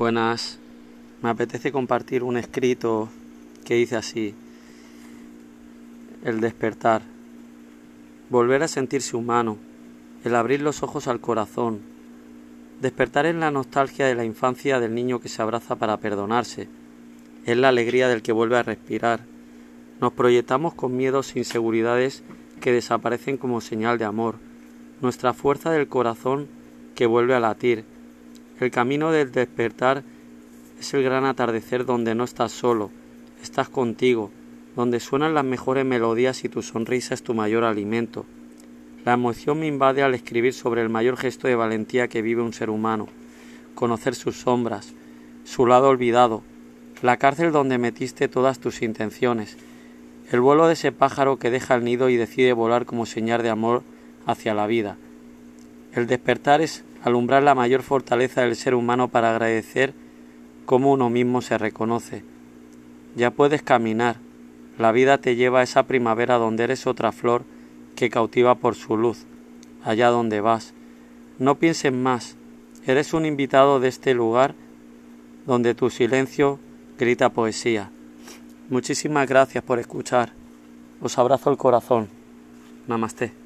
Buenas. Me apetece compartir un escrito que dice así. El despertar. Volver a sentirse humano. El abrir los ojos al corazón. Despertar es la nostalgia de la infancia del niño que se abraza para perdonarse. Es la alegría del que vuelve a respirar. Nos proyectamos con miedos e inseguridades que desaparecen como señal de amor. Nuestra fuerza del corazón que vuelve a latir el camino del despertar es el gran atardecer donde no estás solo, estás contigo, donde suenan las mejores melodías y tu sonrisa es tu mayor alimento. La emoción me invade al escribir sobre el mayor gesto de valentía que vive un ser humano, conocer sus sombras, su lado olvidado, la cárcel donde metiste todas tus intenciones, el vuelo de ese pájaro que deja el nido y decide volar como señal de amor hacia la vida. El despertar es alumbrar la mayor fortaleza del ser humano para agradecer cómo uno mismo se reconoce. Ya puedes caminar, la vida te lleva a esa primavera donde eres otra flor que cautiva por su luz, allá donde vas. No pienses más, eres un invitado de este lugar donde tu silencio grita poesía. Muchísimas gracias por escuchar. Os abrazo el corazón. Namaste.